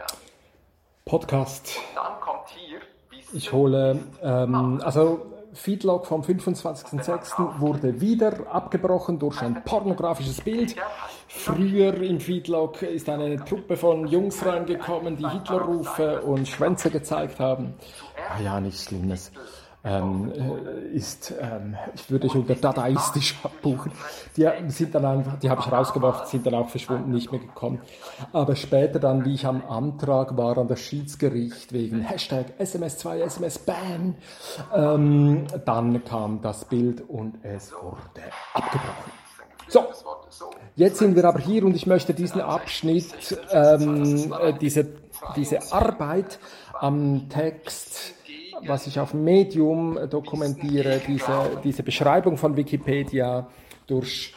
Wikipedia. Podcast. Dann kommt hier Ich hole, ähm, also Feedlog vom 25.06. wurde wieder abgebrochen durch ein pornografisches Bild. Früher im Feedlog ist eine Truppe von Jungs reingekommen, die Hitlerrufe und Schwänze gezeigt haben. Ah ja, nichts Schlimmes. Ähm, äh, ist, ähm, ich würde ich unter dadaistisch abbuchen. Die sind dann einfach, die habe ich rausgeworfen, sind dann auch verschwunden, nicht mehr gekommen. Aber später dann, wie ich am Antrag war an das Schiedsgericht wegen Hashtag SMS2, SMS-Ban, ähm, dann kam das Bild und es wurde abgebrochen. So, jetzt sind wir aber hier und ich möchte diesen Abschnitt, ähm, äh, diese, diese Arbeit am Text was ich auf Medium dokumentiere, diese, diese Beschreibung von Wikipedia durch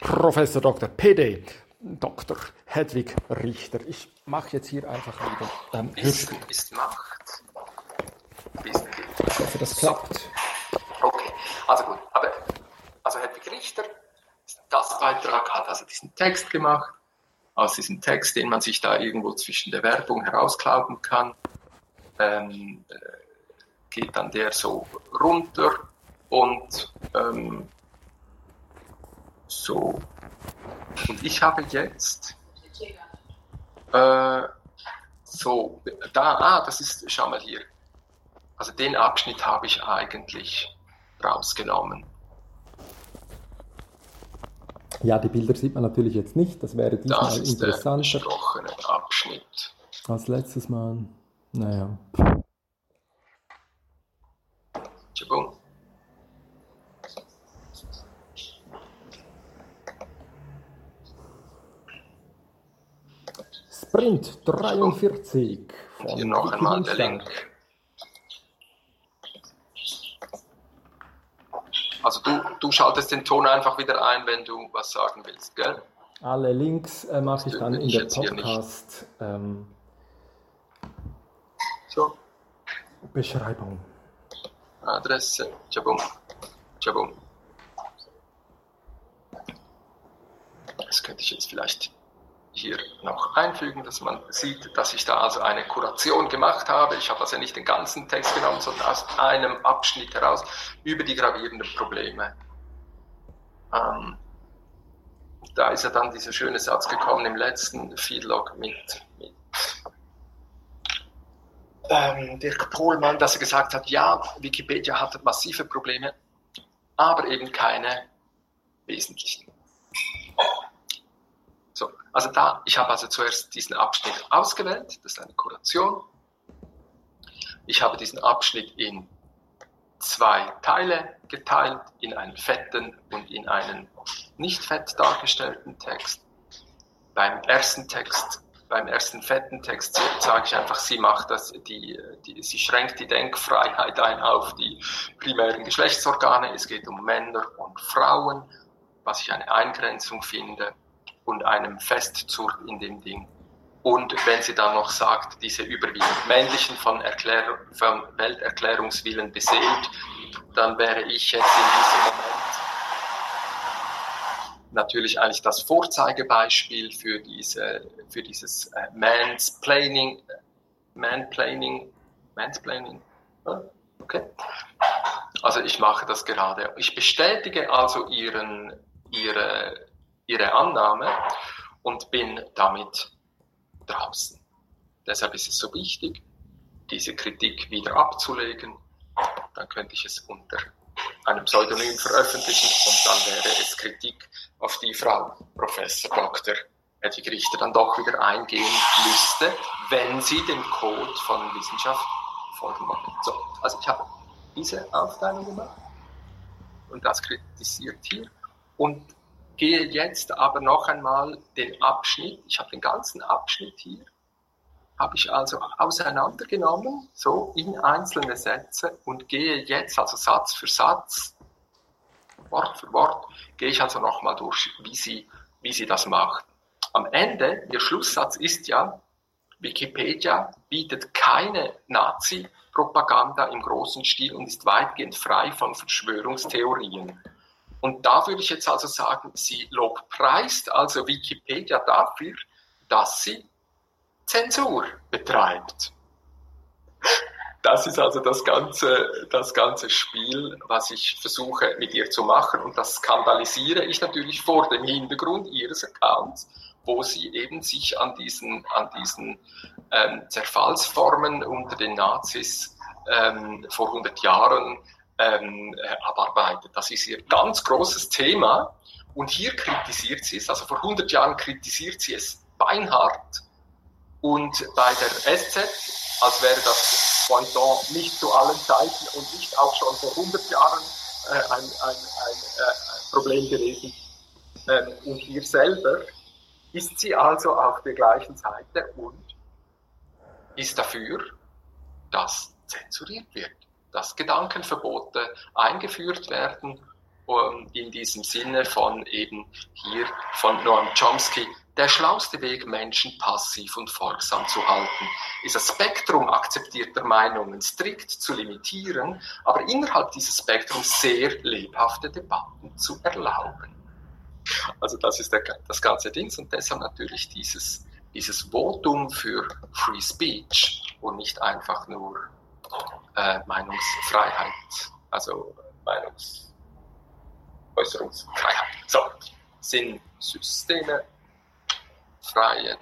Professor Dr. PD, Dr. Hedwig Richter. Ich mache jetzt hier einfach wieder ähm, Wissen ist Macht. Wissen gilt. Ich hoffe, das klappt. Okay, also gut. Aber also Hedwig Richter, das Beitrag hat also diesen Text gemacht. Aus diesem Text, den man sich da irgendwo zwischen der Werbung herausklauben kann, ähm, äh, geht dann der so runter und ähm, so. Und ich habe jetzt äh, so, da, ah, das ist, schau mal hier. Also den Abschnitt habe ich eigentlich rausgenommen. Ja, die Bilder sieht man natürlich jetzt nicht. Das wäre diesmal Das ist der interessanter besprochene Abschnitt. als letztes Mal. Naja. Tschabum. Sprint 43 von Hier noch einmal der. Link. Also du, du schaltest den Ton einfach wieder ein, wenn du was sagen willst, gell? Alle Links äh, mache ich dann in der jetzt hier nicht. Podcast ähm, So, Beschreibung. Adresse, tschabum, tschabum. Das könnte ich jetzt vielleicht hier noch einfügen, dass man sieht, dass ich da also eine Kuration gemacht habe. Ich habe also nicht den ganzen Text genommen, sondern aus einem Abschnitt heraus über die gravierenden Probleme. Ähm, da ist ja dann dieser schöne Satz gekommen im letzten Feedlog mit, mit ähm, Dirk Pohlmann, dass er gesagt hat, ja, Wikipedia hat massive Probleme, aber eben keine wesentlichen. So, also da, ich habe also zuerst diesen Abschnitt ausgewählt, das ist eine Kuration. Ich habe diesen Abschnitt in zwei Teile geteilt, in einen fetten und in einen nicht fett dargestellten Text. Beim ersten Text, beim ersten fetten Text sage ich einfach, sie macht das, die, die, sie schränkt die Denkfreiheit ein auf die primären Geschlechtsorgane. Es geht um Männer und Frauen, was ich eine Eingrenzung finde und einem Festzurr in dem Ding. Und wenn sie dann noch sagt, diese überwiegend männlichen von, Erklär von Welterklärungswillen beseelt, dann wäre ich jetzt in diesem Moment natürlich eigentlich das Vorzeigebeispiel für, diese, für dieses äh, Mansplaining, Manplaining, Mansplaining, ah, okay. Also ich mache das gerade. Ich bestätige also ihren, ihre, ihre Annahme und bin damit draußen. Deshalb ist es so wichtig, diese Kritik wieder abzulegen. Dann könnte ich es unter einem Pseudonym veröffentlichen und dann wäre es Kritik, auf die Frau Professor Dr. Hedwig Richter dann doch wieder eingehen müsste, wenn sie dem Code von Wissenschaft folgen wollen. So, also ich habe diese Aufteilung gemacht und das kritisiert hier und gehe jetzt aber noch einmal den Abschnitt, ich habe den ganzen Abschnitt hier, habe ich also auseinandergenommen, so in einzelne Sätze und gehe jetzt also Satz für Satz, Wort für Wort, gehe ich also nochmal durch, wie sie, wie sie das macht. Am Ende, ihr Schlusssatz ist ja, Wikipedia bietet keine Nazi-Propaganda im großen Stil und ist weitgehend frei von Verschwörungstheorien. Und da würde ich jetzt also sagen, sie lobpreist also Wikipedia dafür, dass sie Zensur betreibt. Das ist also das ganze, das ganze Spiel, was ich versuche mit ihr zu machen. Und das skandalisiere ich natürlich vor dem Hintergrund ihres Accounts, wo sie eben sich an diesen, an diesen ähm, Zerfallsformen unter den Nazis ähm, vor 100 Jahren ähm, abarbeitet. Das ist ihr ganz großes Thema. Und hier kritisiert sie es, also vor 100 Jahren kritisiert sie es beinhart. Und bei der SZ, als wäre das Pointon nicht zu allen Zeiten und nicht auch schon vor 100 Jahren äh, ein, ein, ein, äh, Problem gewesen. Ähm, und hier selber ist sie also auf der gleichen Seite und ist dafür, dass zensuriert wird, dass Gedankenverbote eingeführt werden um, in diesem Sinne von eben hier von Noam Chomsky, der schlauste Weg, Menschen passiv und folgsam zu halten, ist das Spektrum akzeptierter Meinungen strikt zu limitieren, aber innerhalb dieses Spektrums sehr lebhafte Debatten zu erlauben. Also das ist der, das ganze Ding und deshalb natürlich dieses, dieses Votum für Free Speech und nicht einfach nur äh, Meinungsfreiheit, also Meinungsäußerungsfreiheit. So, sind Systeme, freie,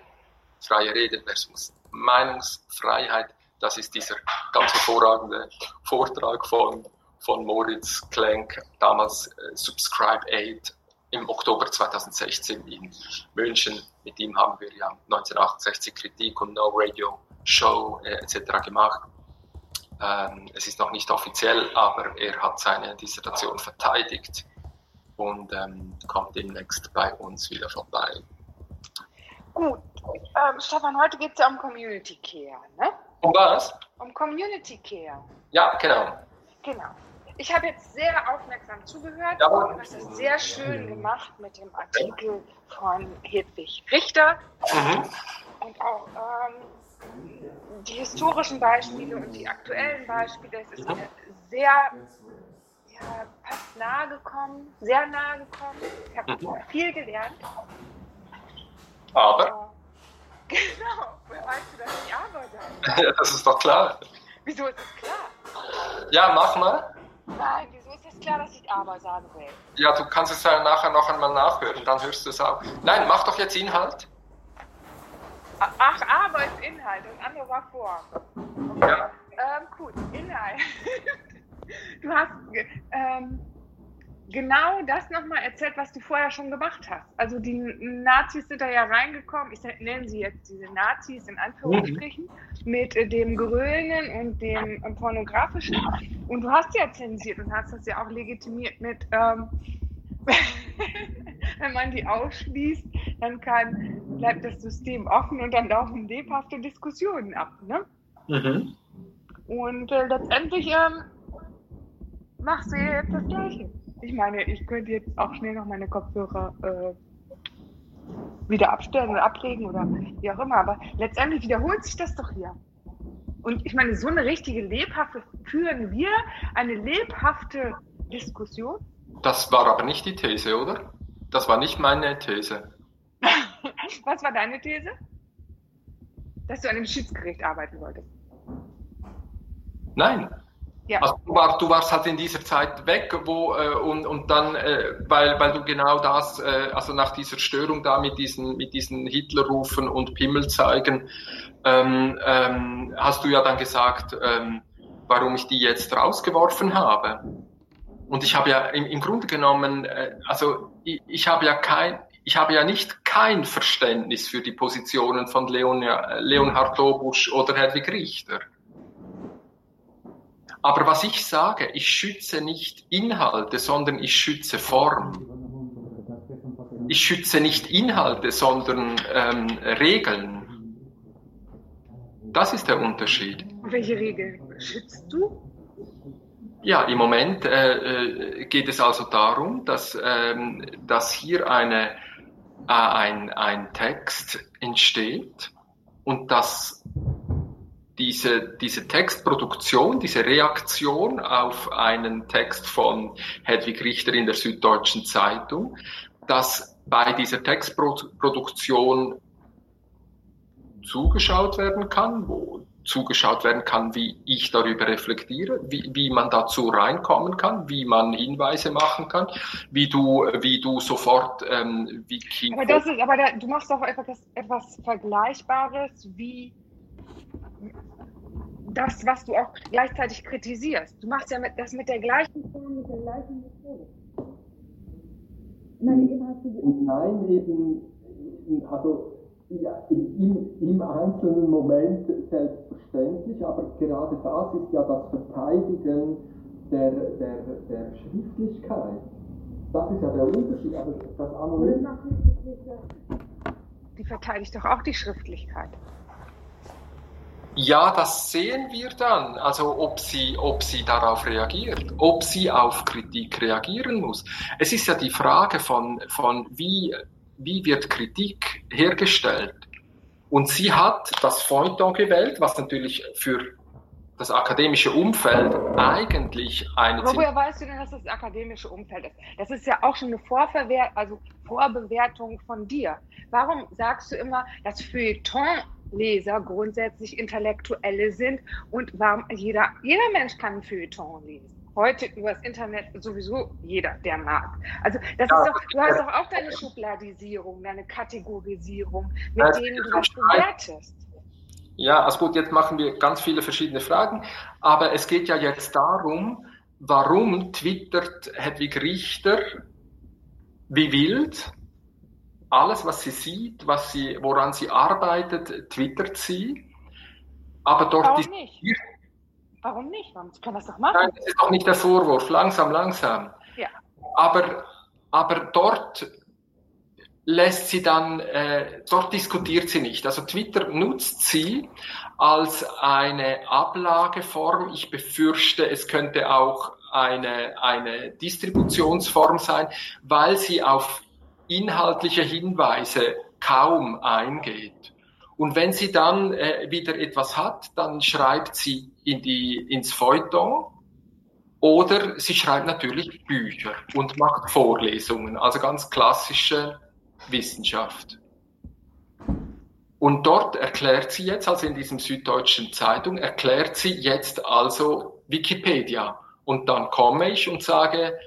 freie Rede versus Meinungsfreiheit. Das ist dieser ganz hervorragende Vortrag von, von Moritz Klenk, damals äh, Subscribe 8 im Oktober 2016 in München. Mit ihm haben wir ja 1968 Kritik und No Radio Show äh, etc. gemacht. Ähm, es ist noch nicht offiziell, aber er hat seine Dissertation verteidigt und ähm, kommt demnächst bei uns wieder vorbei. Gut, ähm, Stefan, heute geht es ja um Community Care, ne? Um was? Um Community Care. Ja, genau. Genau. Ich habe jetzt sehr aufmerksam zugehört ja, und das ist sehr schön gemacht mit dem Artikel von Hedwig Richter mhm. und auch ähm, die historischen Beispiele und die aktuellen Beispiele. Es ist mir sehr ja, fast nahe gekommen, sehr nahe gekommen. Ich habe mhm. viel gelernt. Aber? Genau, woher weißt du, dass ich aber da Ja, das ist doch klar. Wieso ist das klar? Ja, mach mal. Nein, wieso ist das klar, dass ich aber sagen will? Ja, du kannst es ja nachher noch einmal nachhören, dann hörst du es auch. Nein, mach doch jetzt Inhalt. Ach, aber ist Inhalt und andere war vor. Okay. Ja. Ähm, gut, Inhalt. du hast ähm, genau das nochmal erzählt, was du vorher schon gemacht hast. Also die Nazis sind da ja reingekommen, ich nenne sie jetzt diese Nazis in Anführungsstrichen, mhm. mit äh, dem Grölen und dem äh, Pornografischen. Und du hast ja zensiert und hast das ja auch legitimiert mit, ähm, wenn man die ausschließt, dann kann, bleibt das System offen und dann laufen lebhafte Diskussionen ab. Ne? Mhm. Und äh, letztendlich ähm, machst du jetzt das Gleiche. Ich meine, ich könnte jetzt auch schnell noch meine Kopfhörer äh, wieder abstellen oder ablegen oder wie auch immer, aber letztendlich wiederholt sich das doch hier. Und ich meine, so eine richtige lebhafte, führen wir eine lebhafte Diskussion? Das war aber nicht die These, oder? Das war nicht meine These. Was war deine These? Dass du an dem Schiedsgericht arbeiten wolltest. Nein, ja. Also du, war, du, warst halt in dieser Zeit weg, wo äh, und, und dann, äh, weil, weil du genau das, äh, also nach dieser Störung da mit diesen, mit diesen Hitlerrufen und Pimmel zeigen, ähm, ähm, hast du ja dann gesagt, ähm, warum ich die jetzt rausgeworfen habe. Und ich habe ja im, im Grunde genommen, äh, also ich, ich habe ja kein, ich habe ja nicht kein Verständnis für die Positionen von Leon, Leonhard Lobusch oder Hedwig Richter. Aber was ich sage, ich schütze nicht Inhalte, sondern ich schütze Form. Ich schütze nicht Inhalte, sondern ähm, Regeln. Das ist der Unterschied. Welche Regeln schützt du? Ja, im Moment äh, äh geht es also darum, dass, ähm, dass hier eine, äh, ein, ein Text entsteht und dass diese, diese Textproduktion, diese Reaktion auf einen Text von Hedwig Richter in der Süddeutschen Zeitung, dass bei dieser Textproduktion zugeschaut werden kann, wo zugeschaut werden kann, wie ich darüber reflektiere, wie, wie man dazu reinkommen kann, wie man Hinweise machen kann, wie du, wie du sofort ähm, Wiki. Aber das ist, aber da, du machst doch etwas, etwas Vergleichbares wie das, was du auch gleichzeitig kritisierst. Du machst ja mit, das mit der gleichen Form, mit der gleichen Methode. Nein, eben hast du. Nein, eben, also ja, im, im einzelnen Moment selbstverständlich, aber gerade das ist ja das Verteidigen der, der, der Schriftlichkeit. Das ist ja der Unterschied. Aber das Anonym die verteidigt doch auch die Schriftlichkeit. Ja, das sehen wir dann. Also ob sie, ob sie darauf reagiert, ob sie auf Kritik reagieren muss. Es ist ja die Frage von, von wie wie wird Kritik hergestellt. Und sie hat das Feuilleton gewählt, was natürlich für das akademische Umfeld eigentlich eine. Aber woher weißt du denn, dass das akademische Umfeld ist? Das ist ja auch schon eine Vorverwer also Vorbewertung von dir. Warum sagst du immer, dass Feuilleton-Leser grundsätzlich Intellektuelle sind und warum jeder, jeder Mensch kann ein Feuilleton lesen? heute übers Internet sowieso jeder, der mag. Also das ja, ist doch, du hast doch auch deine Schubladisierung, deine Kategorisierung, mit ja, denen du das bewertest. Ja, also gut, jetzt machen wir ganz viele verschiedene Fragen, aber es geht ja jetzt darum, warum twittert Hedwig Richter wie wild? Alles, was sie sieht, was sie, woran sie arbeitet, twittert sie. Aber dort Warum nicht? Warum nicht? Man kann das doch machen. Nein, das ist doch nicht der Vorwurf. Langsam, langsam. Ja. Aber, aber dort lässt sie dann, äh, dort diskutiert sie nicht. Also Twitter nutzt sie als eine Ablageform. Ich befürchte, es könnte auch eine, eine Distributionsform sein, weil sie auf inhaltliche Hinweise kaum eingeht. Und wenn sie dann äh, wieder etwas hat, dann schreibt sie in die, ins Feuilleton oder sie schreibt natürlich Bücher und macht Vorlesungen, also ganz klassische Wissenschaft. Und dort erklärt sie jetzt, also in diesem Süddeutschen Zeitung, erklärt sie jetzt also Wikipedia. Und dann komme ich und sage,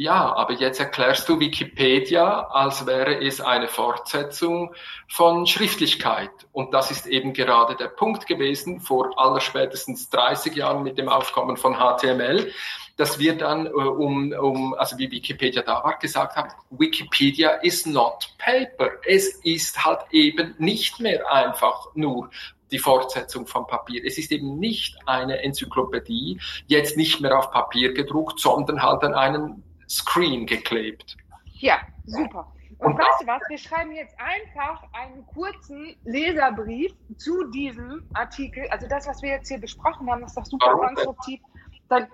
ja, aber jetzt erklärst du Wikipedia, als wäre es eine Fortsetzung von Schriftlichkeit. Und das ist eben gerade der Punkt gewesen vor allerspätestens 30 Jahren mit dem Aufkommen von HTML, dass wir dann äh, um, um, also wie Wikipedia da war, gesagt haben, Wikipedia is not paper. Es ist halt eben nicht mehr einfach nur die Fortsetzung von Papier. Es ist eben nicht eine Enzyklopädie, jetzt nicht mehr auf Papier gedruckt, sondern halt an einen Screen geklebt. Ja, super. Und, und weißt du was? Wir schreiben jetzt einfach einen kurzen Leserbrief zu diesem Artikel. Also das, was wir jetzt hier besprochen haben, ist doch super Warum konstruktiv. Dann,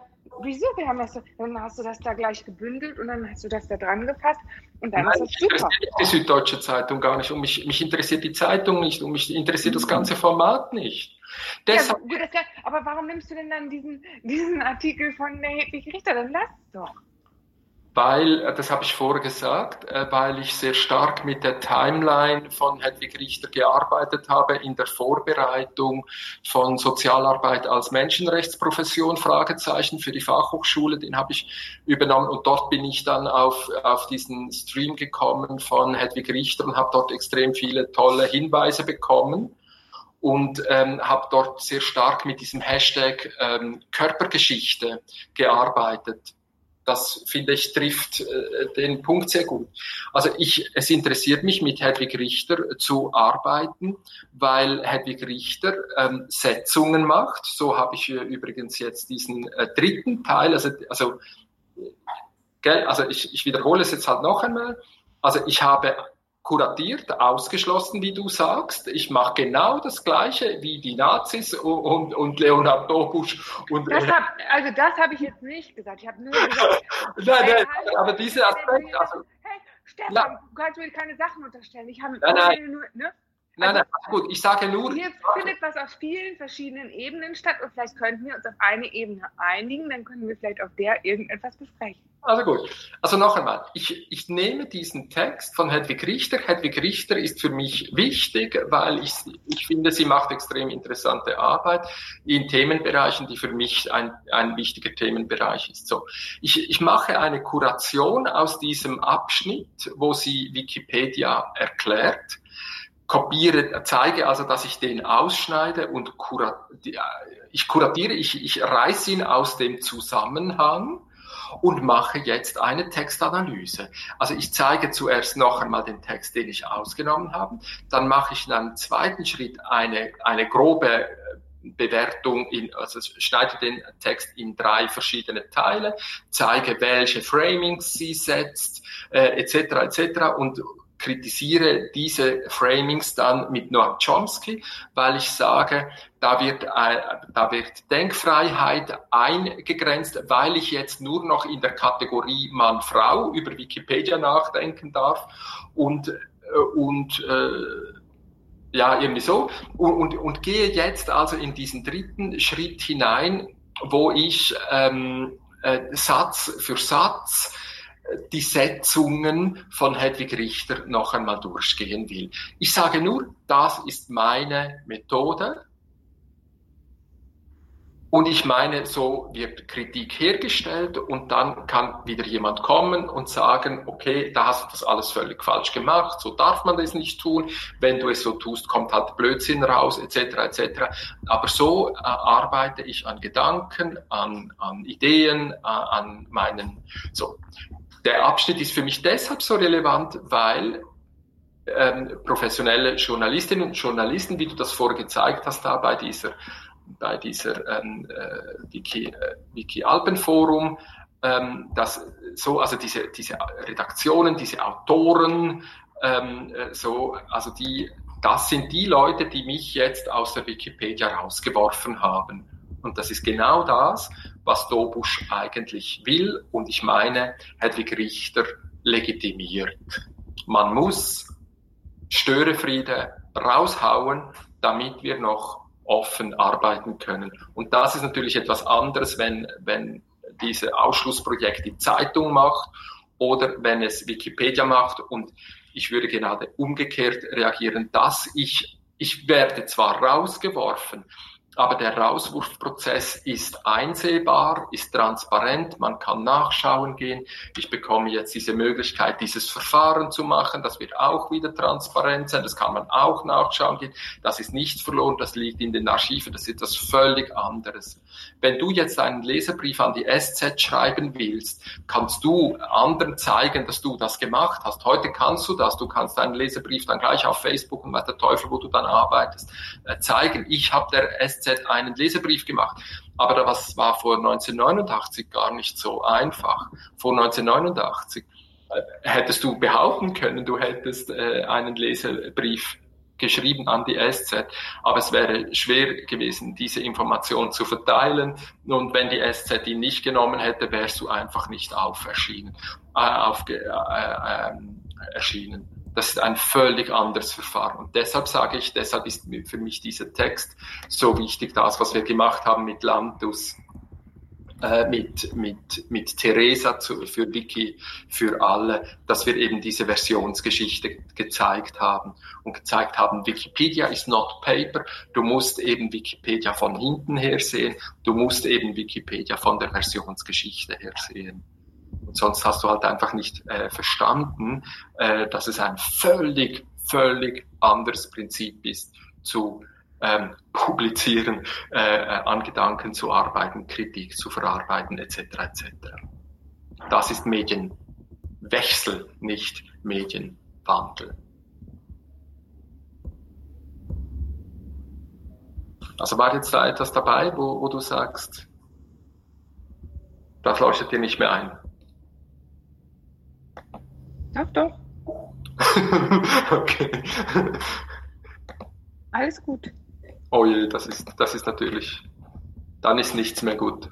wieso? Wir haben das, dann hast du das da gleich gebündelt und dann hast du das da dran gefasst und dann Nein, ist das super. Die Süddeutsche Zeitung gar nicht. Um mich, mich interessiert die Zeitung nicht, um mich interessiert das ganze Format nicht. Deshalb, ja, aber warum nimmst du denn dann diesen, diesen Artikel von der Hedwig Richter? Dann lass es doch weil, äh, das habe ich vorher gesagt, äh, weil ich sehr stark mit der Timeline von Hedwig Richter gearbeitet habe in der Vorbereitung von Sozialarbeit als Menschenrechtsprofession, Fragezeichen für die Fachhochschule, den habe ich übernommen und dort bin ich dann auf, auf diesen Stream gekommen von Hedwig Richter und habe dort extrem viele tolle Hinweise bekommen und ähm, habe dort sehr stark mit diesem Hashtag ähm, Körpergeschichte gearbeitet das finde ich trifft äh, den Punkt sehr gut. Also ich, es interessiert mich, mit Hedwig Richter zu arbeiten, weil Hedwig Richter ähm, Setzungen macht. So habe ich übrigens jetzt diesen äh, dritten Teil, also, also, gell, also ich, ich wiederhole es jetzt halt noch einmal. Also ich habe kuratiert, ausgeschlossen, wie du sagst. Ich mache genau das Gleiche wie die Nazis und, und Leonhard Dobusch. Und, das hab, also das habe ich jetzt nicht gesagt. Ich habe nur gesagt... nein, nein, hey, aber dieser Aspekt... Also, hey, Stefan, ja. du kannst mir keine Sachen unterstellen. Ich habe nein, nein. Nur, ne? Nein, also, nein, gut, ich sage nur. Hier findet was auf vielen verschiedenen Ebenen statt und vielleicht könnten wir uns auf eine Ebene einigen, dann können wir vielleicht auf der irgendetwas besprechen. Also gut. Also noch einmal, ich, ich nehme diesen Text von Hedwig Richter. Hedwig Richter ist für mich wichtig, weil ich, ich finde, sie macht extrem interessante Arbeit in Themenbereichen, die für mich ein, ein wichtiger Themenbereich ist. So, ich, ich mache eine Kuration aus diesem Abschnitt, wo sie Wikipedia erklärt kopiere, zeige also, dass ich den ausschneide und kurat, ich kuratiere, ich, ich reiße ihn aus dem Zusammenhang und mache jetzt eine Textanalyse. Also ich zeige zuerst noch einmal den Text, den ich ausgenommen habe, dann mache ich in einem zweiten Schritt eine, eine grobe äh, Bewertung, in, also schneide den Text in drei verschiedene Teile, zeige, welche Framings sie setzt, äh, etc. etc. und kritisiere diese Framings dann mit Noam Chomsky, weil ich sage, da wird, äh, da wird Denkfreiheit eingegrenzt, weil ich jetzt nur noch in der Kategorie Mann-Frau über Wikipedia nachdenken darf und, äh, und äh, ja, irgendwie so. Und, und, und gehe jetzt also in diesen dritten Schritt hinein, wo ich ähm, äh, Satz für Satz die Setzungen von Hedwig Richter noch einmal durchgehen will. Ich sage nur, das ist meine Methode. Und ich meine, so wird Kritik hergestellt und dann kann wieder jemand kommen und sagen, okay, da hast du das alles völlig falsch gemacht, so darf man das nicht tun. Wenn du es so tust, kommt halt Blödsinn raus, etc. etc. Aber so äh, arbeite ich an Gedanken, an, an Ideen, äh, an meinen, so. Der Abschnitt ist für mich deshalb so relevant, weil ähm, professionelle Journalistinnen und Journalisten, wie du das vorher gezeigt hast, da bei dieser, bei dieser ähm, äh, Wiki, äh, Wiki Alpenforum, ähm, dass so, also diese, diese Redaktionen, diese Autoren, ähm, äh, so, also die, das sind die Leute, die mich jetzt aus der Wikipedia rausgeworfen haben. Und das ist genau das, was Dobusch eigentlich will. Und ich meine, Hedwig Richter legitimiert. Man muss Störefriede raushauen, damit wir noch offen arbeiten können. Und das ist natürlich etwas anderes, wenn, wenn diese Ausschlussprojekt die Zeitung macht oder wenn es Wikipedia macht. Und ich würde gerade umgekehrt reagieren, dass ich, ich werde zwar rausgeworfen, aber der Rauswurfprozess ist einsehbar, ist transparent, man kann nachschauen gehen. Ich bekomme jetzt diese Möglichkeit, dieses Verfahren zu machen. Das wird auch wieder transparent sein, das kann man auch nachschauen gehen. Das ist nichts verloren, das liegt in den Archiven, das ist etwas völlig anderes. Wenn du jetzt einen Leserbrief an die SZ schreiben willst, kannst du anderen zeigen, dass du das gemacht hast. Heute kannst du das. Du kannst einen Leserbrief dann gleich auf Facebook und weiß der Teufel, wo du dann arbeitest, äh, zeigen. Ich habe der SZ einen Leserbrief gemacht. Aber das war vor 1989 gar nicht so einfach. Vor 1989 äh, hättest du behaupten können, du hättest äh, einen Leserbrief geschrieben an die SZ, aber es wäre schwer gewesen, diese Information zu verteilen. Und wenn die SZ ihn nicht genommen hätte, wärst du einfach nicht auf erschienen, äh, auf, äh, äh, erschienen. Das ist ein völlig anderes Verfahren. Und deshalb sage ich, deshalb ist für mich dieser Text so wichtig, das, was wir gemacht haben mit Landus, äh, mit, mit, mit Theresa zu, für Wiki, für alle, dass wir eben diese Versionsgeschichte gezeigt haben und gezeigt haben, Wikipedia ist not paper, du musst eben Wikipedia von hinten her sehen, du musst eben Wikipedia von der Versionsgeschichte her sehen. Und sonst hast du halt einfach nicht äh, verstanden, äh, dass es ein völlig, völlig anderes Prinzip ist zu ähm, publizieren, äh, an Gedanken zu arbeiten, Kritik zu verarbeiten, etc. etc. Das ist Medienwechsel, nicht Medienwandel. Also war jetzt da etwas dabei, wo, wo du sagst, das leuchtet dir nicht mehr ein? Doch, doch. okay. Alles gut. Oh je, das ist, das ist natürlich, dann ist nichts mehr gut.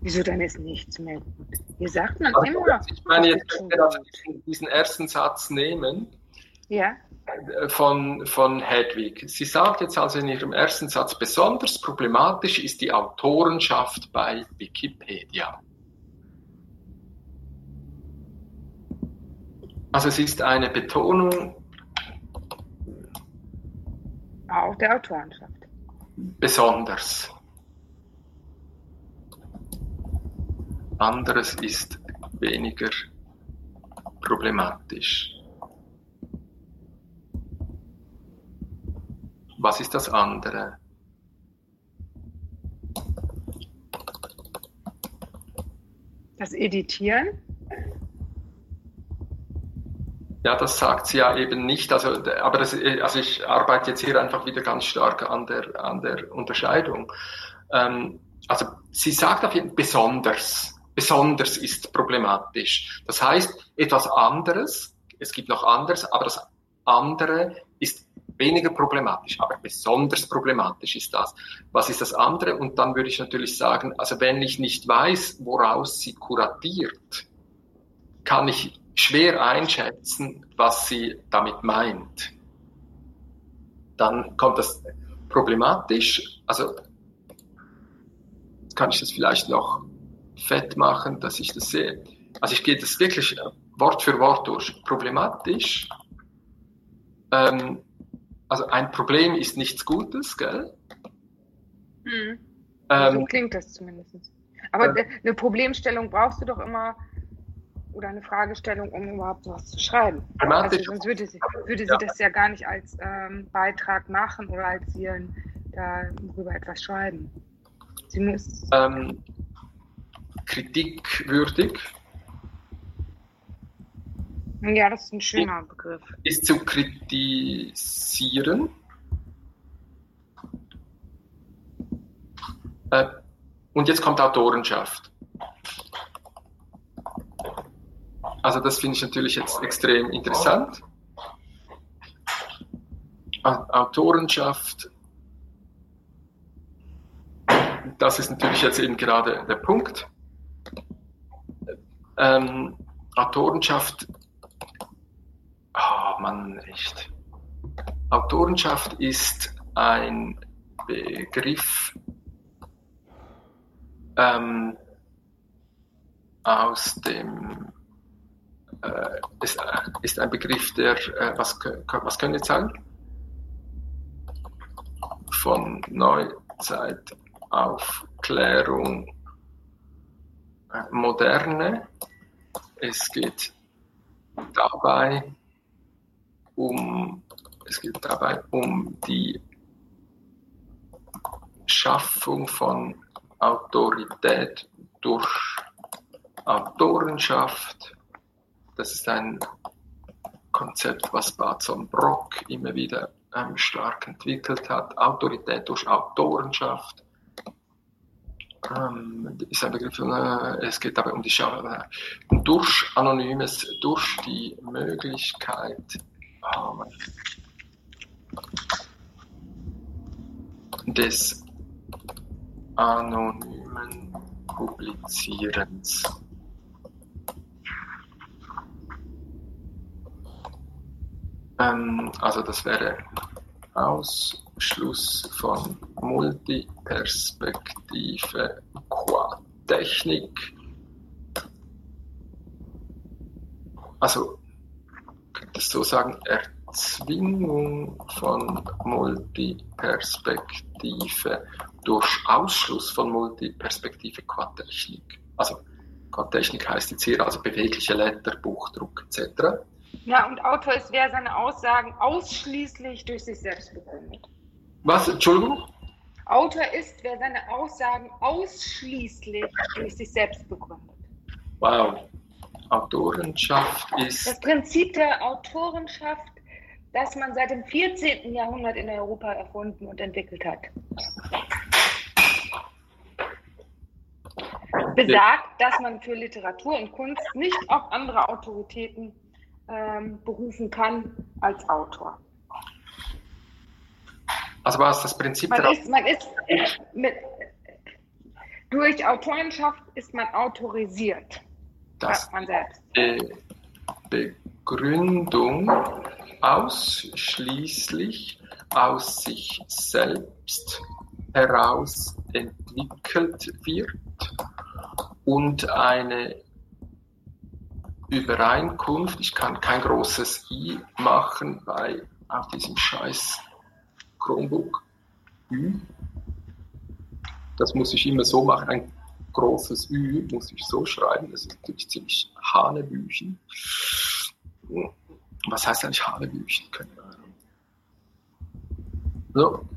Wieso dann ist nichts mehr gut? Wie sagt man also, immer. Ich meine, jetzt können wir also diesen, diesen ersten Satz nehmen Ja. Von, von Hedwig. Sie sagt jetzt also in ihrem ersten Satz, besonders problematisch ist die Autorenschaft bei Wikipedia. Also es ist eine Betonung. Auch der Autorenschaft. Besonders. Anderes ist weniger problematisch. Was ist das andere? Das Editieren? Ja, das sagt sie ja eben nicht. Also, aber das, also ich arbeite jetzt hier einfach wieder ganz stark an der, an der Unterscheidung. Ähm, also sie sagt auf jeden Fall besonders. Besonders ist problematisch. Das heißt, etwas anderes, es gibt noch anderes, aber das andere ist weniger problematisch, aber besonders problematisch ist das. Was ist das andere? Und dann würde ich natürlich sagen, also wenn ich nicht weiß, woraus sie kuratiert, kann ich schwer einschätzen, was sie damit meint. Dann kommt das problematisch, also kann ich das vielleicht noch fett machen, dass ich das sehe. Also ich gehe das wirklich Wort für Wort durch. Problematisch. Ähm, also ein Problem ist nichts Gutes, gell? Hm. Ähm, so klingt das zumindest. Aber äh, eine Problemstellung brauchst du doch immer oder eine Fragestellung, um überhaupt was zu schreiben. Also sonst würde sie, würde sie ja. das ja gar nicht als ähm, Beitrag machen oder als Zielen darüber etwas schreiben. Sie muss. Ähm, kritikwürdig. Ja, das ist ein schöner Begriff. Ist zu kritisieren. Äh, und jetzt kommt Autorenschaft. Also das finde ich natürlich jetzt extrem interessant. Autorenschaft, das ist natürlich jetzt eben gerade der Punkt. Ähm, Autorenschaft, oh Mann, echt. Autorenschaft ist ein Begriff ähm, aus dem ist, ist ein Begriff, der, äh, was, was können wir jetzt sagen? Von Neuzeit, Aufklärung, äh, Moderne. Es geht dabei um, es geht dabei um die Schaffung von Autorität durch Autorenschaft, das ist ein Konzept, was Barton Brock immer wieder ähm, stark entwickelt hat. Autorität durch Autorenschaft. Ähm, ist ein Begriff, äh, es geht dabei um die Schau um durch Anonymes, durch die Möglichkeit oh des anonymen Publizierens. Also das wäre Ausschluss von Multiperspektive qua Technik. Also, könnte ich so sagen, Erzwingung von Multiperspektive durch Ausschluss von Multiperspektive qua Technik. Also, qua Technik heißt jetzt hier also bewegliche Letter, Buchdruck etc. Ja, und Autor ist, wer seine Aussagen ausschließlich durch sich selbst begründet. Was? Entschuldigung? Autor ist, wer seine Aussagen ausschließlich durch sich selbst begründet. Wow. Autorenschaft ist. Das Prinzip der Autorenschaft, das man seit dem 14. Jahrhundert in Europa erfunden und entwickelt hat. Besagt, dass man für Literatur und Kunst nicht auf andere Autoritäten ähm, berufen kann als Autor. Also was das Prinzip man ist, man ist mit, durch Autorenschaft ist man autorisiert, das sagt man selbst. Be Begründung ausschließlich aus sich selbst heraus entwickelt wird und eine Übereinkunft, ich kann kein großes I machen bei auf diesem scheiß Chromebook. Ü. Das muss ich immer so machen. Ein großes Ü muss ich so schreiben. Das ist natürlich ziemlich Hanebüchen. Was heißt eigentlich Hanebüchen? Keine Ahnung. So.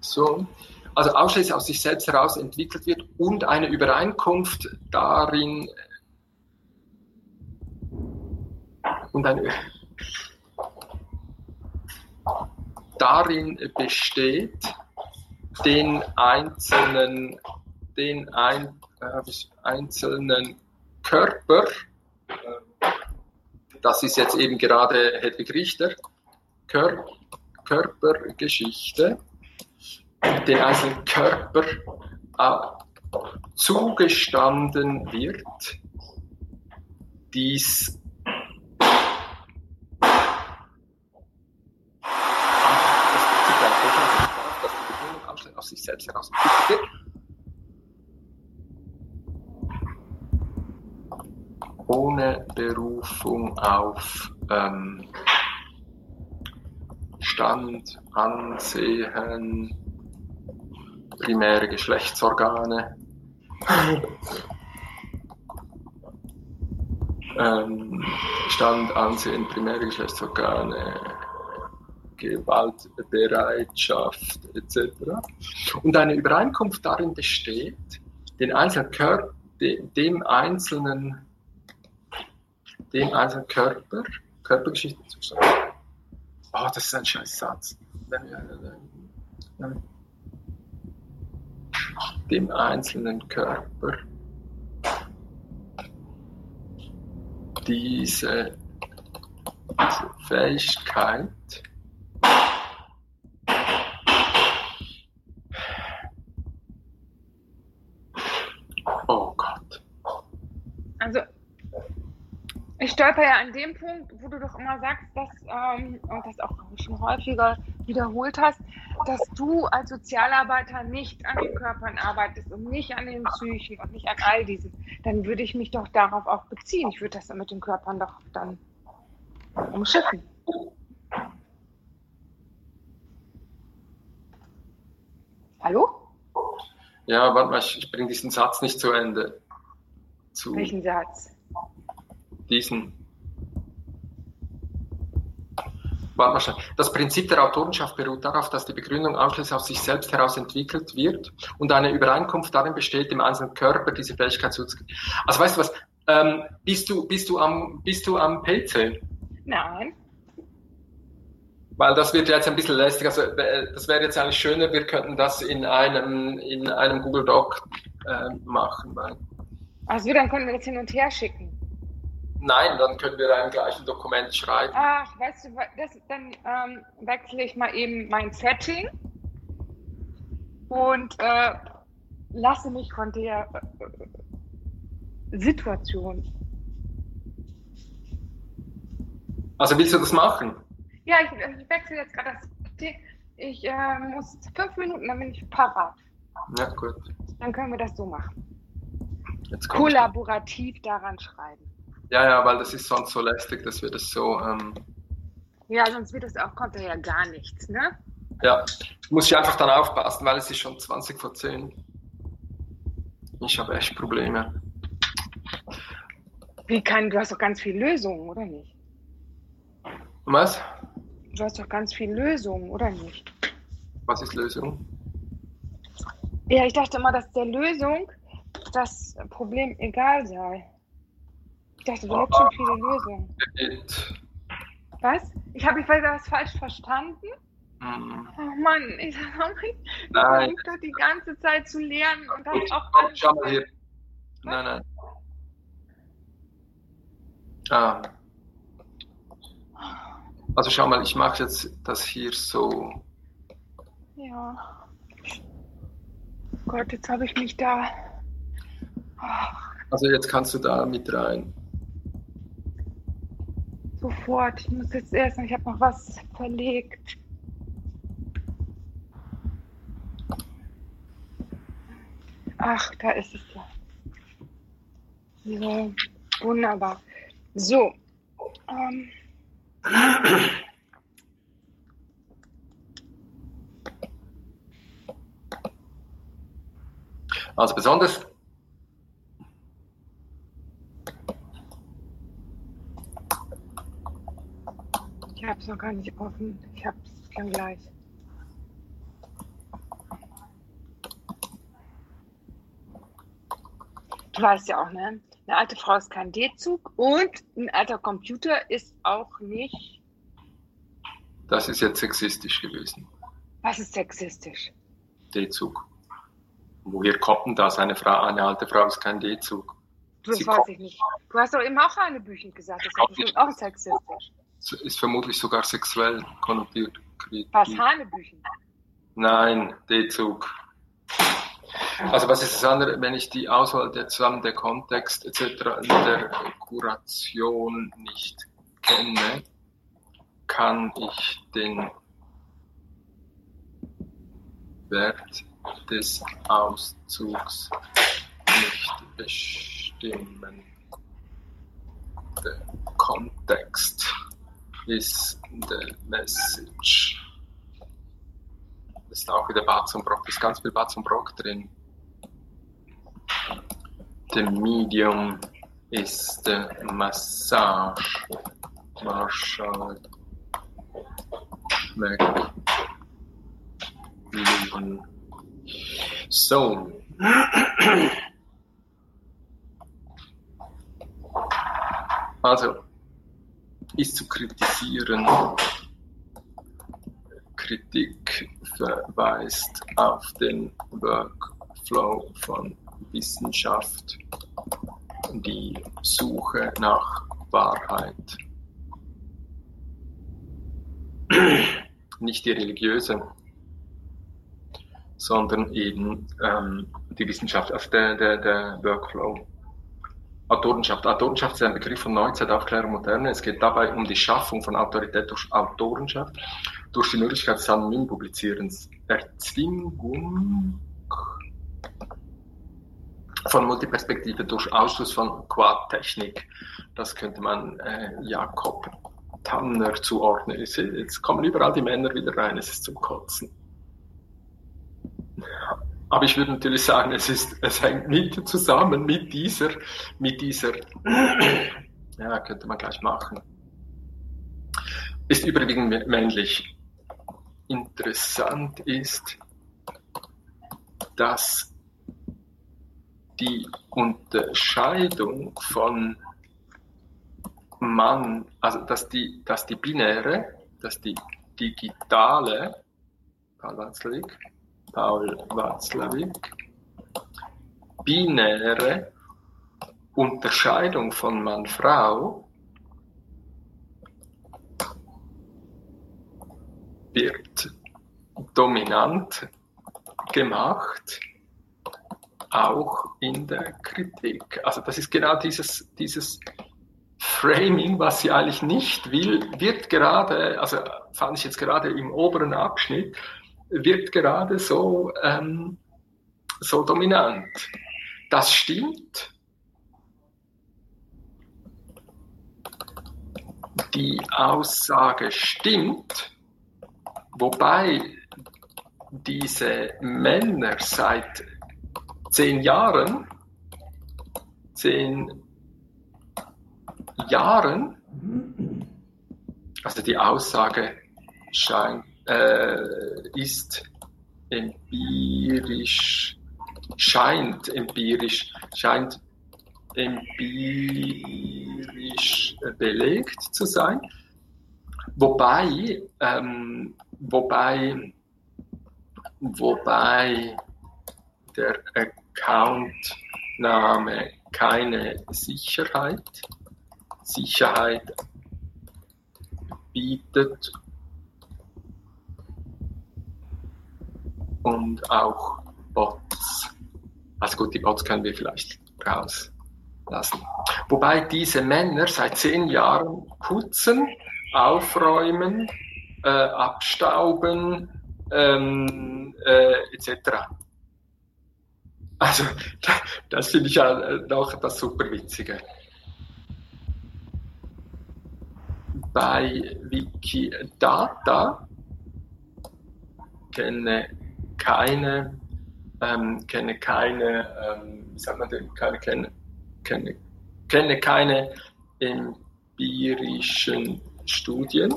So. Also ausschließlich aus sich selbst heraus entwickelt wird und eine Übereinkunft darin und eine darin besteht, den einzelnen, den ein, äh, einzelnen Körper, das ist jetzt eben gerade Hedwig Richter, Kör Körpergeschichte, den einzelnen Körper äh, zugestanden wird, dies aus sich selbst heraus entwickelt wird. Ohne Berufung auf ähm, Stand, Ansehen, primäre Geschlechtsorgane, ähm, Stand, Ansehen, primäre Geschlechtsorgane, Gewaltbereitschaft etc. Und eine Übereinkunft darin besteht, den einzelnen Körper, dem einzelnen, dem einzelnen Körper, Körpergeschichte zu sagen. Oh, das ist ein scheiß Satz. Dem einzelnen Körper diese, diese Fähigkeit Ich stolper ja an dem Punkt, wo du doch immer sagst, dass, ähm, und das auch schon häufiger wiederholt hast, dass du als Sozialarbeiter nicht an den Körpern arbeitest und nicht an den Psychen und nicht an all diesen. Dann würde ich mich doch darauf auch beziehen. Ich würde das mit den Körpern doch dann umschiffen. Hallo? Ja, warte mal, ich bringe diesen Satz nicht zu Ende. Zu Welchen Satz? Diesen das Prinzip der Autorenschaft beruht darauf, dass die Begründung ausschließlich aus sich selbst heraus entwickelt wird und eine Übereinkunft darin besteht, dem einzelnen Körper diese Fähigkeit zuzugeben. Also weißt du was, ähm, bist, du, bist, du am, bist du am PC? Nein. Weil das wird jetzt ein bisschen lästig. Also äh, das wäre jetzt eigentlich schöner, wir könnten das in einem, in einem Google Doc äh, machen. Also dann können wir das hin und her schicken. Nein, dann können wir ein gleichen Dokument schreiben. Ach, weißt du, das, dann ähm, wechsle ich mal eben mein Setting und äh, lasse mich von der äh, Situation. Also willst du das machen? Ja, ich, ich wechsle jetzt gerade das Setting. Ich äh, muss fünf Minuten, dann bin ich parat. Ja, gut. Dann können wir das so machen. Kollaborativ daran schreiben. Ja, ja, weil das ist sonst so lästig, dass wir das so. Ähm ja, sonst wird es auch, kommt ja gar nichts, ne? Ja, muss ich einfach dann aufpassen, weil es ist schon 20 vor 10. Ich habe echt Probleme. Wie kann, du hast doch ganz viele Lösungen, oder nicht? Was? Du hast doch ganz viele Lösungen, oder nicht? Was ist Lösung? Ja, ich dachte immer, dass der Lösung das Problem egal sei dachte, du hättest schon viele Lösungen. Was? Ich habe ich was falsch verstanden? Mhm. Oh Mann, ich, oh versuche doch die ganze Zeit zu lernen und habe auch. Komm, schau mal hier. Nein, nein. Ah. Also schau mal, ich mache jetzt das hier so. Ja. Gott, jetzt habe ich mich da. Also jetzt kannst du da mit rein. Sofort. Ich muss jetzt erst, ich habe noch was verlegt. Ach, da ist es ja. So, wunderbar. So. Ähm. Also besonders Ich habe es noch gar nicht offen. Ich habe es dann gleich. Du weißt ja auch, ne? Eine alte Frau ist kein D-Zug und ein alter Computer ist auch nicht. Das ist jetzt sexistisch gewesen. Was ist sexistisch? D-Zug. Woher kommt denn das? Eine, Frau, eine alte Frau ist kein D-Zug. Das Sie weiß ich nicht. Du hast doch eben auch eine Büchern gesagt. Das ist bestimmt auch sexistisch. Ist vermutlich sogar sexuell konnotiert. Was, Hanebüchen? Nein, D-Zug. Also was ist das andere, wenn ich die Auswahl der zusammen der Kontext etc. der Kuration nicht kenne, kann ich den Wert des Auszugs nicht bestimmen. Der Kontext ist the message. Das ist auch wieder Batz und Brock, ist ganz viel Batz und Brock drin. The medium is the massage. Marshall McLuhan. So. Also, ist zu kritisieren. Kritik verweist auf den Workflow von Wissenschaft, die Suche nach Wahrheit. Nicht die religiöse, sondern eben ähm, die Wissenschaft, also der, der, der Workflow. Autorenschaft. Autorenschaft ist ein Begriff von Neuzeit, Aufklärung, Moderne. Es geht dabei um die Schaffung von Autorität durch Autorenschaft, durch die Möglichkeit des anonymen Publizierens, Erzwingung von Multiperspektive durch Ausschluss von Quadtechnik. Das könnte man äh, Jakob Tanner zuordnen. Jetzt kommen überall die Männer wieder rein, es ist zum Kotzen. Aber ich würde natürlich sagen, es ist, es hängt mit zusammen mit dieser, mit dieser, ja, könnte man gleich machen. Ist überwiegend männlich. Interessant ist, dass die Unterscheidung von Mann, also dass die, dass die binäre, dass die digitale, Paul Paul Watzlawick, binäre Unterscheidung von Mann-Frau wird dominant gemacht, auch in der Kritik. Also das ist genau dieses, dieses Framing, was sie eigentlich nicht will, wird gerade, also fand ich jetzt gerade im oberen Abschnitt, wird gerade so, ähm, so dominant. Das stimmt. Die Aussage stimmt, wobei diese Männer seit zehn Jahren, zehn Jahren, also die Aussage scheint äh, ist empirisch, scheint empirisch, scheint empirisch belegt zu sein. Wobei, ähm, wobei, wobei der Accountname keine Sicherheit, Sicherheit bietet und auch Bots. Also gut, die Bots können wir vielleicht rauslassen. Wobei diese Männer seit zehn Jahren putzen, aufräumen, äh, abstauben, ähm, äh, etc. Also, das finde ich ja noch das super Witzige. Bei Wikidata kenne keine, ähm, kenne keine, ähm, wie sagt man denn, keine, kenne, kenne, kenne keine empirischen Studien.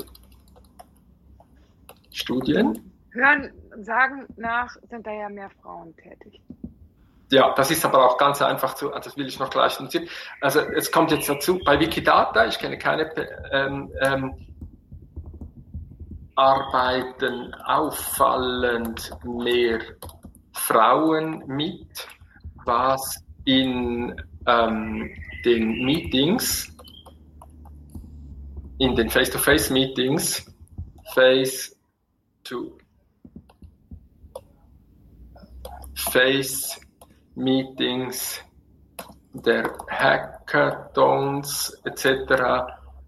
Studien. Hören, sagen nach, sind da ja mehr Frauen tätig. Ja, das ist aber auch ganz einfach zu, also das will ich noch gleich notieren. Also es kommt jetzt dazu, bei Wikidata, ich kenne keine ähm, ähm, arbeiten auffallend mehr Frauen mit, was in ähm, den Meetings, in den Face-to-Face-Meetings, Face to Face Meetings der Hackathons etc.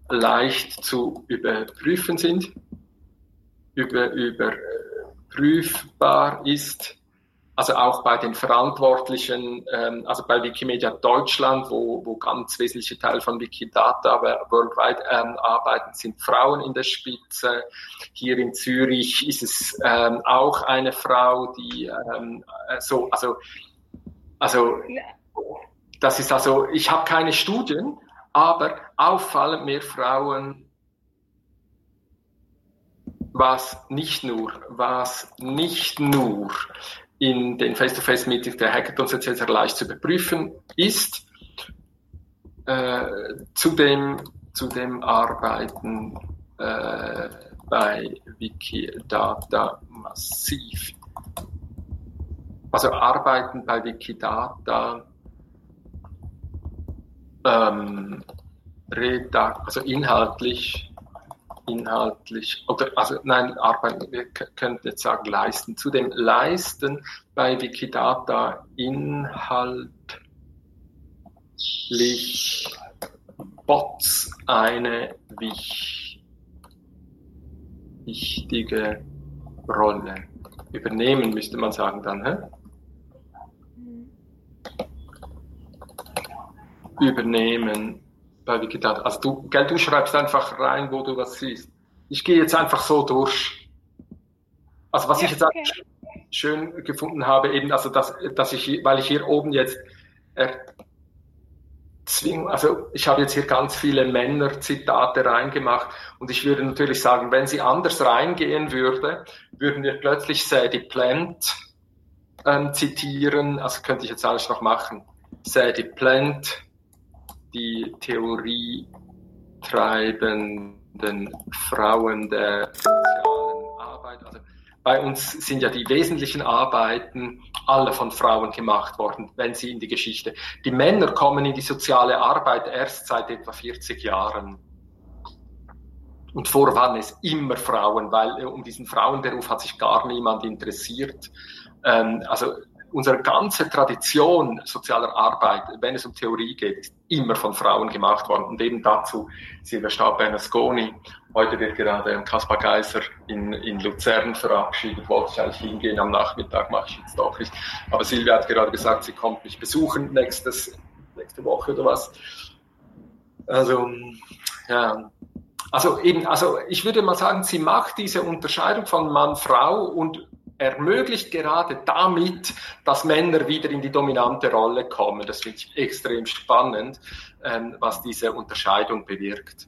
leicht zu überprüfen sind über, überprüfbar ist. Also auch bei den Verantwortlichen, ähm, also bei Wikimedia Deutschland, wo, wo ganz wesentliche Teil von Wikidata worldwide ähm, arbeiten, sind Frauen in der Spitze. Hier in Zürich ist es ähm, auch eine Frau, die ähm, so, also, also das ist also, ich habe keine Studien, aber auffallend mehr Frauen was nicht nur, was nicht nur in den Face-to-Face-Meetings der Hackathons etc. leicht zu überprüfen ist, äh, zudem, zudem arbeiten äh, bei Wikidata massiv. Also arbeiten bei Wikidata ähm, also inhaltlich inhaltlich, oder also nein, arbeiten, wir könnten jetzt sagen leisten. Zu dem Leisten bei Wikidata inhaltlich Bots eine wichtige Rolle. Übernehmen müsste man sagen dann, hä? Mhm. Übernehmen bei Wikidata. Also du, gell, du schreibst einfach rein, wo du was siehst. Ich gehe jetzt einfach so durch. Also was ja, ich jetzt okay. schön gefunden habe, eben, also dass, dass ich, weil ich hier oben jetzt erzwing, also ich habe jetzt hier ganz viele Männer-Zitate reingemacht und ich würde natürlich sagen, wenn sie anders reingehen würde, würden wir plötzlich Sadie Plant ähm, zitieren, also könnte ich jetzt alles noch machen. Sadie Plant die Theorie treibenden Frauen der sozialen Arbeit. Also bei uns sind ja die wesentlichen Arbeiten alle von Frauen gemacht worden, wenn sie in die Geschichte. Die Männer kommen in die soziale Arbeit erst seit etwa 40 Jahren. Und vor waren es immer Frauen, weil um diesen Frauenberuf hat sich gar niemand interessiert. Ähm, also unsere ganze Tradition sozialer Arbeit, wenn es um Theorie geht, ist immer von Frauen gemacht worden. Und eben dazu Silvia Stab-Bernasconi. Heute wird gerade Kaspar Geiser in, in Luzern verabschiedet. Wollte ich eigentlich hingehen am Nachmittag, mache ich jetzt doch nicht. Aber Silvia hat gerade gesagt, sie kommt mich besuchen nächstes, nächste Woche oder was. Also, ja. Also eben, also ich würde mal sagen, sie macht diese Unterscheidung von Mann, Frau und ermöglicht gerade damit, dass Männer wieder in die dominante Rolle kommen. Das finde ich extrem spannend, ähm, was diese Unterscheidung bewirkt.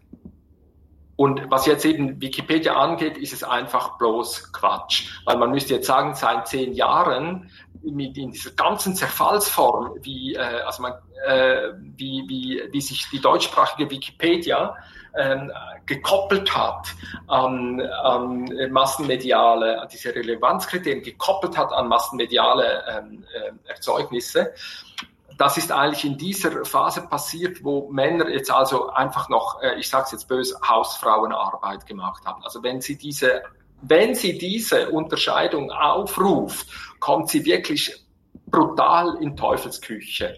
Und was jetzt eben Wikipedia angeht, ist es einfach bloß Quatsch. Weil man müsste jetzt sagen, seit zehn Jahren mit in dieser ganzen Zerfallsform, wie, äh, also man, äh, wie, wie, wie sich die deutschsprachige Wikipedia ähm, gekoppelt hat an, an massenmediale, an diese Relevanzkriterien gekoppelt hat an massenmediale ähm, äh, Erzeugnisse. Das ist eigentlich in dieser Phase passiert, wo Männer jetzt also einfach noch, äh, ich sage es jetzt böse, Hausfrauenarbeit gemacht haben. Also wenn sie diese, wenn sie diese Unterscheidung aufruft, kommt sie wirklich brutal in Teufelsküche.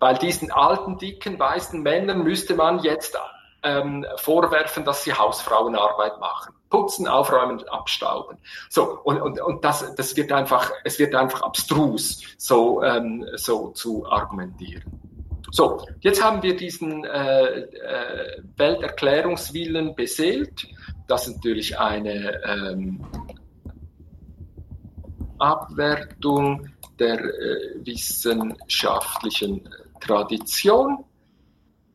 weil diesen alten, dicken, weißen Männern müsste man jetzt ähm, vorwerfen, dass sie Hausfrauenarbeit machen. Putzen, aufräumen, abstauben. So, und, und, und das, das wird einfach, es wird einfach abstrus, so, ähm, so zu argumentieren. So, jetzt haben wir diesen äh, äh, Welterklärungswillen beseelt. Das ist natürlich eine ähm, Abwertung der äh, wissenschaftlichen Tradition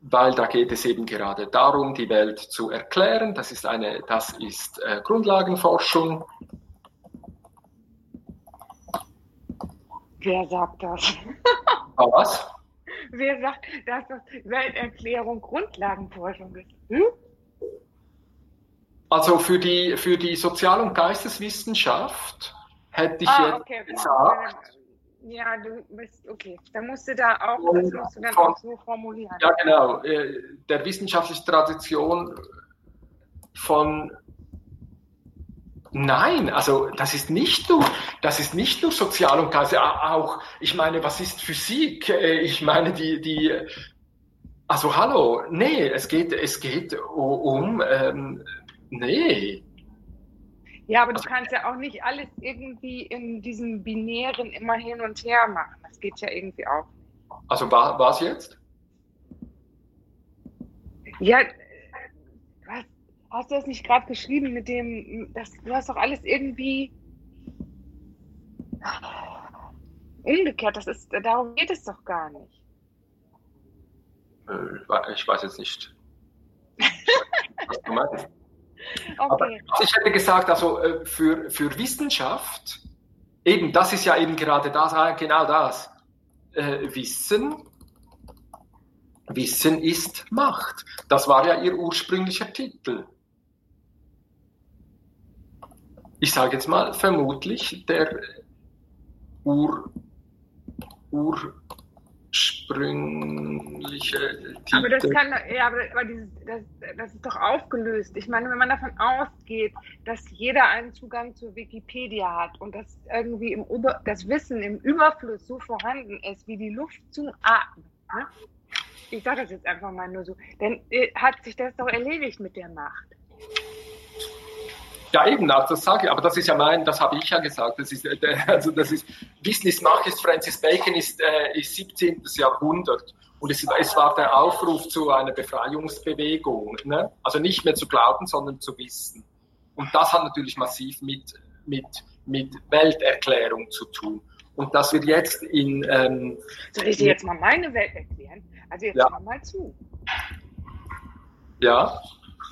weil da geht es eben gerade darum, die Welt zu erklären. Das ist eine, das ist äh, Grundlagenforschung. Wer sagt das? Ah, was? Wer sagt, dass das Welterklärung Grundlagenforschung ist? Hm? Also für die, für die Sozial- und Geisteswissenschaft hätte ich ah, jetzt okay. gesagt, ja, du bist, okay. Da musst du da auch, das musst du dann auch so formulieren. Ja, genau. Äh, der wissenschaftlichen Tradition von Nein, also das ist nicht nur, das ist nicht nur Sozial und Geist, auch, ich meine, was ist Physik? Äh, ich meine, die, die, also hallo, nee, es geht, es geht um, ähm, nee, ja, aber du kannst ja auch nicht alles irgendwie in diesem Binären immer hin und her machen. Das geht ja irgendwie auch. Also war was jetzt? Ja, was, hast du das nicht gerade geschrieben mit dem, das, du hast doch alles irgendwie umgekehrt. Das ist, darum geht es doch gar nicht. Äh, ich weiß jetzt nicht, was du meinst. Aber ich hätte gesagt, also äh, für, für Wissenschaft, eben, das ist ja eben gerade das, ah, genau das. Äh, Wissen, Wissen ist Macht. Das war ja ihr ursprünglicher Titel. Ich sage jetzt mal, vermutlich der Ur, Ur, ursprüngliche Titel. Aber das kann, ja, aber, aber dieses, das, das ist doch aufgelöst. Ich meine, wenn man davon ausgeht, dass jeder einen Zugang zur Wikipedia hat und dass irgendwie im Über, das Wissen im Überfluss so vorhanden ist wie die Luft zum Atmen. Ne? Ich sage das jetzt einfach mal nur so. Dann äh, hat sich das doch erledigt mit der Macht. Ja, eben, das sage ich, aber das ist ja mein, das habe ich ja gesagt. Das ist, äh, also das ist, Wissen ist Macht ist Francis Bacon ist, äh, ist 17. Jahrhundert. Und es, es, war der Aufruf zu einer Befreiungsbewegung. Ne? Also nicht mehr zu glauben, sondern zu wissen. Und das hat natürlich massiv mit, mit, mit Welterklärung zu tun. Und dass wir jetzt in. Ähm, Soll ich dir jetzt mal meine Welt erklären? Also jetzt ja. mal zu. Ja.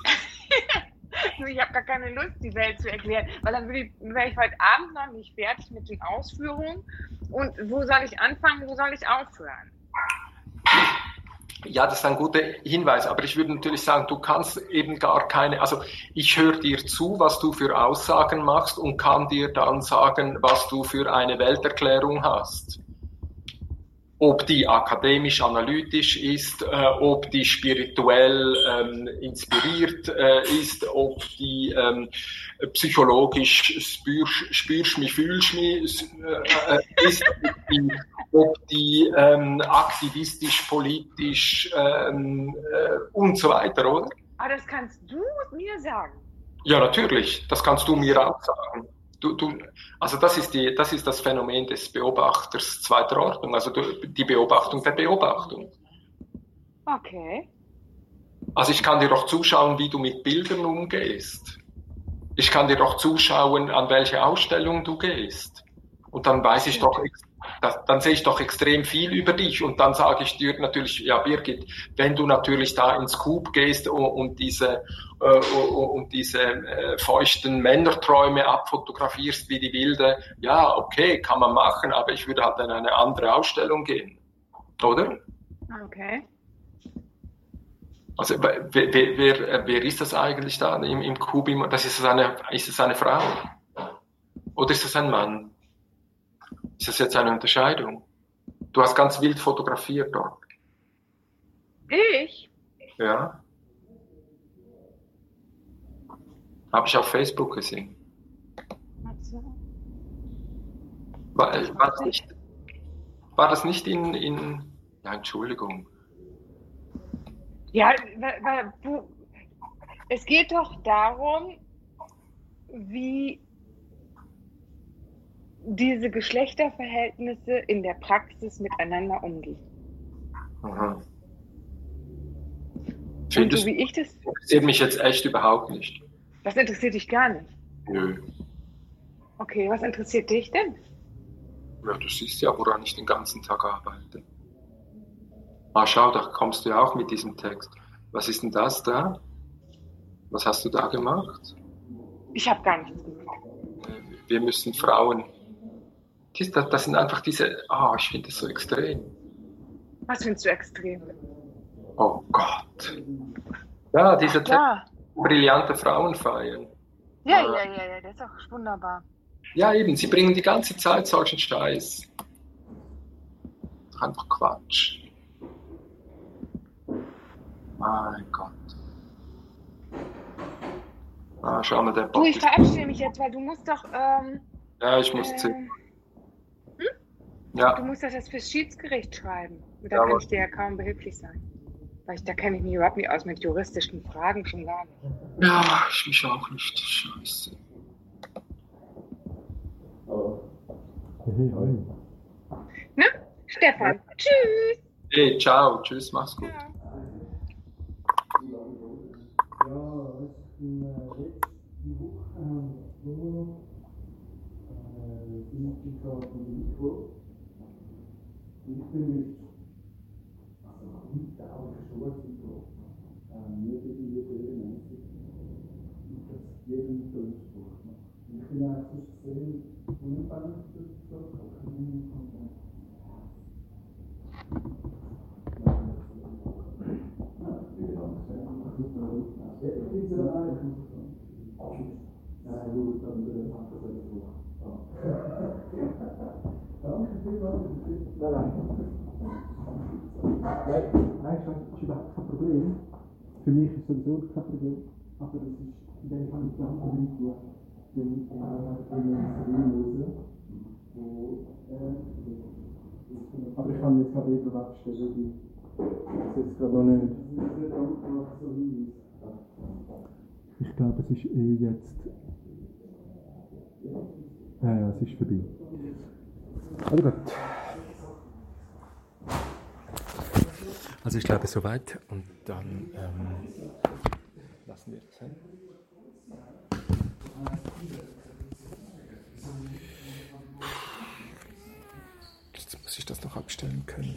ich habe gar keine Lust, die Welt zu erklären, weil dann wäre ich, wär ich heute Abend noch nicht fertig mit den Ausführungen. Und wo soll ich anfangen, wo soll ich aufhören? Ja, das ist ein guter Hinweis, aber ich würde natürlich sagen, du kannst eben gar keine, also ich höre dir zu, was du für Aussagen machst und kann dir dann sagen, was du für eine Welterklärung hast ob die akademisch-analytisch ist, äh, ob die spirituell ähm, inspiriert äh, ist, ob die ähm, psychologisch spürsch, spürsch mich, fühlsch mich äh, äh, ist, die, ob die ähm, aktivistisch, politisch ähm, äh, und so weiter, oder? Aber das kannst du mir sagen. Ja, natürlich. Das kannst du mir auch sagen. Du, du, also das ist, die, das ist das Phänomen des Beobachters zweiter Ordnung, also die Beobachtung der Beobachtung. Okay. Also ich kann dir doch zuschauen, wie du mit Bildern umgehst. Ich kann dir doch zuschauen, an welche Ausstellung du gehst. Und dann weiß ich doch, das, dann sehe ich doch extrem viel über dich und dann sage ich dir natürlich, ja Birgit, wenn du natürlich da ins Coop gehst und, und diese äh, und diese äh, feuchten Männerträume abfotografierst wie die Wilde, ja okay, kann man machen, aber ich würde halt in eine andere Ausstellung gehen, oder? Okay. Also wer, wer, wer ist das eigentlich da im, im Coop? Das ist eine, ist es eine Frau? Oder ist es ein Mann? Ist das jetzt eine Unterscheidung? Du hast ganz wild fotografiert dort. Ich? Ja. Habe ich auf Facebook gesehen. War, war, das nicht, war das nicht in, in Ja, Entschuldigung. Ja, es geht doch darum, wie diese Geschlechterverhältnisse in der Praxis miteinander umgehen. Aha. Findest, so wie ich das. Interessiert mich jetzt echt überhaupt nicht. Das interessiert dich gar nicht? Nö. Okay, was interessiert dich denn? Ja, du siehst ja, woran ich den ganzen Tag arbeite. Ah, schau, da kommst du ja auch mit diesem Text. Was ist denn das da? Was hast du da gemacht? Ich habe gar nichts gemacht. Wir müssen Frauen. Das, das sind einfach diese. Ah, oh, ich finde das so extrem. Was findest du extrem? Oh Gott. Ja, diese Ach, brillante Frauen feiern. Ja, ja, ja, ja, das ist auch wunderbar. Ja, eben, sie bringen die ganze Zeit solchen Scheiß. Einfach Quatsch. Mein Gott. Ah, schau mal, der Bock Du, ich verabschiede mich jetzt, weil du musst doch. Ähm, ja, ich muss äh, hm? Ja. Du musst das fürs Schiedsgericht schreiben. Und da ja, kann ich dir ja kaum behilflich sein. Weil ich, da kenne ich mich überhaupt nicht aus mit juristischen Fragen schon gar nicht. Ja, ich mich auch nicht. Scheiße. Ne? Stefan, tschüss. Hey, ciao, tschüss, mach's gut. Ja. Ich bin nicht, also nicht auch gestorben, mir irgendwie regelmäßig, dass jeden Durchbruch macht. Ich bin eigentlich sehr unabhängig davon. Ja, gut, dann macht das alles so. Danke vielmals. Nein, nein. Nein, das ist überhaupt kein Problem. Für mich ist es sowieso kein Problem. Aber das ist, wenn ich an die andere Leute den äh, in den wo aber ich kann jetzt gerade eben abstellen, die das ist gerade noch nicht. Ich glaube, es ist eh jetzt. Ja, ja, es ist vorbei. Also gut. Also ich glaube soweit und dann ähm, lassen wir das hin. Jetzt muss ich das noch abstellen können.